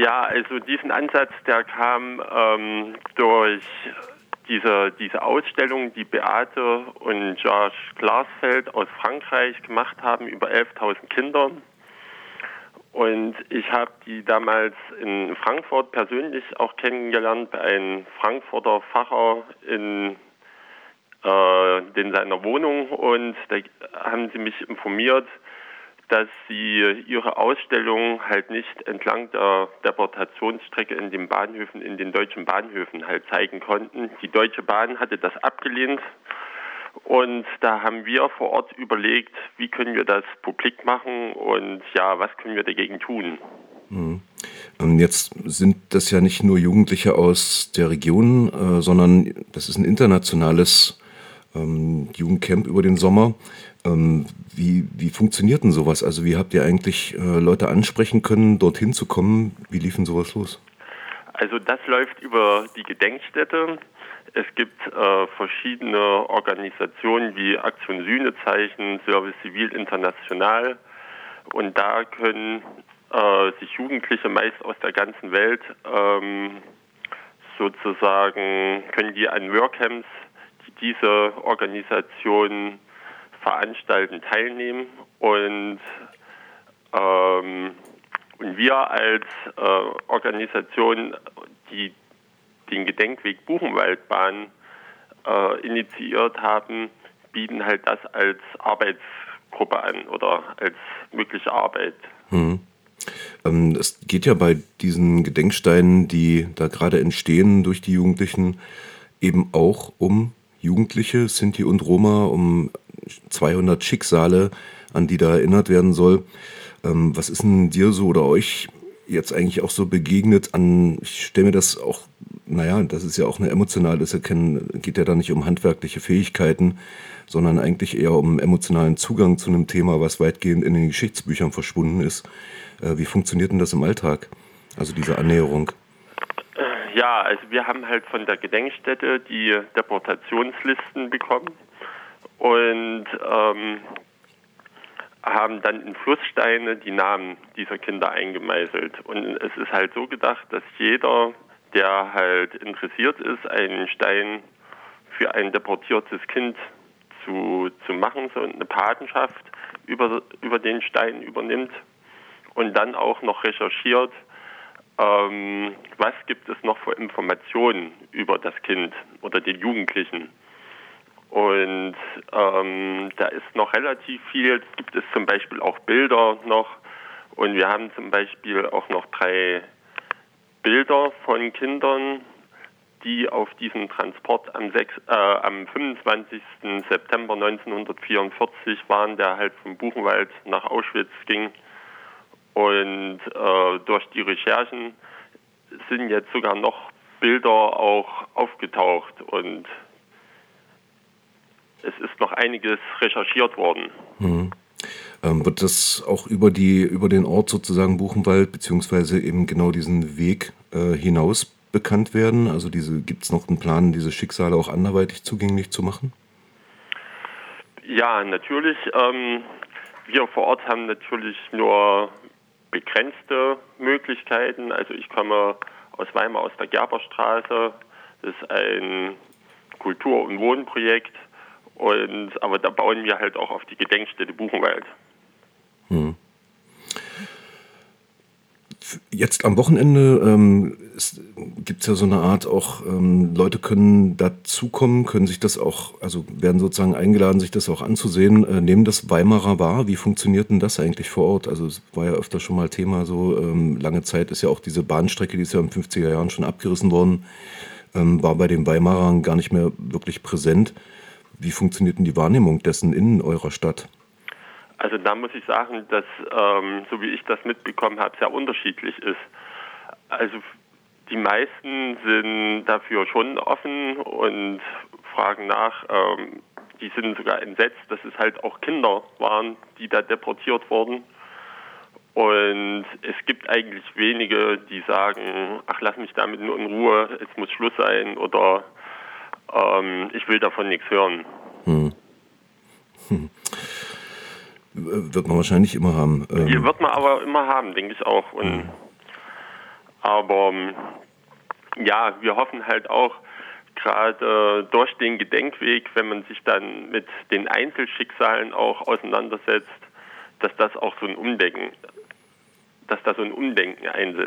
Ja, also diesen Ansatz, der kam ähm, durch diese, diese Ausstellung, die Beate und Georges Glasfeld aus Frankreich gemacht haben über 11.000 Kinder. Und ich habe die damals in Frankfurt persönlich auch kennengelernt bei einem Frankfurter Pfarrer in, äh, in seiner Wohnung. Und da haben sie mich informiert, dass sie ihre Ausstellung halt nicht entlang der Deportationsstrecke in den Bahnhöfen, in den deutschen Bahnhöfen halt zeigen konnten. Die Deutsche Bahn hatte das abgelehnt und da haben wir vor Ort überlegt, wie können wir das publik machen und ja, was können wir dagegen tun. Mhm. Jetzt sind das ja nicht nur Jugendliche aus der Region, äh, sondern das ist ein internationales ähm, Jugendcamp über den Sommer. Ähm, wie, wie funktioniert denn sowas? Also wie habt ihr eigentlich äh, Leute ansprechen können, dorthin zu kommen? Wie lief denn sowas los? Also das läuft über die Gedenkstätte. Es gibt äh, verschiedene Organisationen wie Aktion Sühnezeichen, Service Civil International und da können äh, sich Jugendliche meist aus der ganzen Welt ähm, sozusagen, können die an Workcamps, diese Organisationen veranstalten, teilnehmen und ähm, und wir als äh, Organisation, die den Gedenkweg Buchenwaldbahn äh, initiiert haben, bieten halt das als Arbeitsgruppe an oder als mögliche Arbeit. Hm. Ähm, es geht ja bei diesen Gedenksteinen, die da gerade entstehen durch die Jugendlichen, eben auch um Jugendliche, Sinti und Roma, um 200 Schicksale, an die da erinnert werden soll. Ähm, was ist denn dir so oder euch jetzt eigentlich auch so begegnet an, ich stelle mir das auch, naja, das ist ja auch eine emotionale Erkennen, geht ja da nicht um handwerkliche Fähigkeiten, sondern eigentlich eher um emotionalen Zugang zu einem Thema, was weitgehend in den Geschichtsbüchern verschwunden ist. Äh, wie funktioniert denn das im Alltag? Also diese Annäherung? Ja, also wir haben halt von der Gedenkstätte die Deportationslisten bekommen und ähm, haben dann in Flusssteine die Namen dieser Kinder eingemeißelt. Und es ist halt so gedacht, dass jeder, der halt interessiert ist, einen Stein für ein deportiertes Kind zu, zu machen, so eine Patenschaft über, über den Stein übernimmt und dann auch noch recherchiert, ähm, was gibt es noch für Informationen über das Kind oder den Jugendlichen. Und ähm, da ist noch relativ viel. Es gibt es zum Beispiel auch Bilder noch. Und wir haben zum Beispiel auch noch drei Bilder von Kindern, die auf diesem Transport am, 6, äh, am 25. September 1944 waren, der halt vom Buchenwald nach Auschwitz ging. Und äh, durch die Recherchen sind jetzt sogar noch Bilder auch aufgetaucht und es ist noch einiges recherchiert worden. Mhm. Ähm, wird das auch über, die, über den Ort sozusagen Buchenwald, beziehungsweise eben genau diesen Weg äh, hinaus bekannt werden? Also gibt es noch einen Plan, diese Schicksale auch anderweitig zugänglich zu machen? Ja, natürlich. Ähm, wir vor Ort haben natürlich nur begrenzte Möglichkeiten. Also ich komme aus Weimar aus der Gerberstraße. Das ist ein Kultur- und Wohnprojekt. Und, aber da bauen wir halt auch auf die Gedenkstätte Buchenwald. Hm. Jetzt am Wochenende ähm, gibt es ja so eine Art auch, ähm, Leute können dazukommen, können sich das auch, also werden sozusagen eingeladen, sich das auch anzusehen, äh, nehmen das Weimarer wahr. Wie funktioniert denn das eigentlich vor Ort? Also es war ja öfter schon mal Thema, so ähm, lange Zeit ist ja auch diese Bahnstrecke, die ist ja in den 50er Jahren schon abgerissen worden, ähm, war bei den Weimarern gar nicht mehr wirklich präsent. Wie funktioniert denn die Wahrnehmung dessen in eurer Stadt? Also da muss ich sagen, dass, ähm, so wie ich das mitbekommen habe, sehr unterschiedlich ist. Also die meisten sind dafür schon offen und fragen nach. Ähm, die sind sogar entsetzt, dass es halt auch Kinder waren, die da deportiert wurden. Und es gibt eigentlich wenige, die sagen, ach lass mich damit nur in Ruhe, es muss Schluss sein oder ähm, ich will davon nichts hören. Hm. Hm. Wird man wahrscheinlich immer haben. Ähm. Die wird man aber immer haben, denke ich auch. Und, hm. Aber ähm, ja, wir hoffen halt auch, gerade äh, durch den Gedenkweg, wenn man sich dann mit den Einzelschicksalen auch auseinandersetzt, dass das auch so ein Umdenken, dass da so ein Umdenken einsetzt.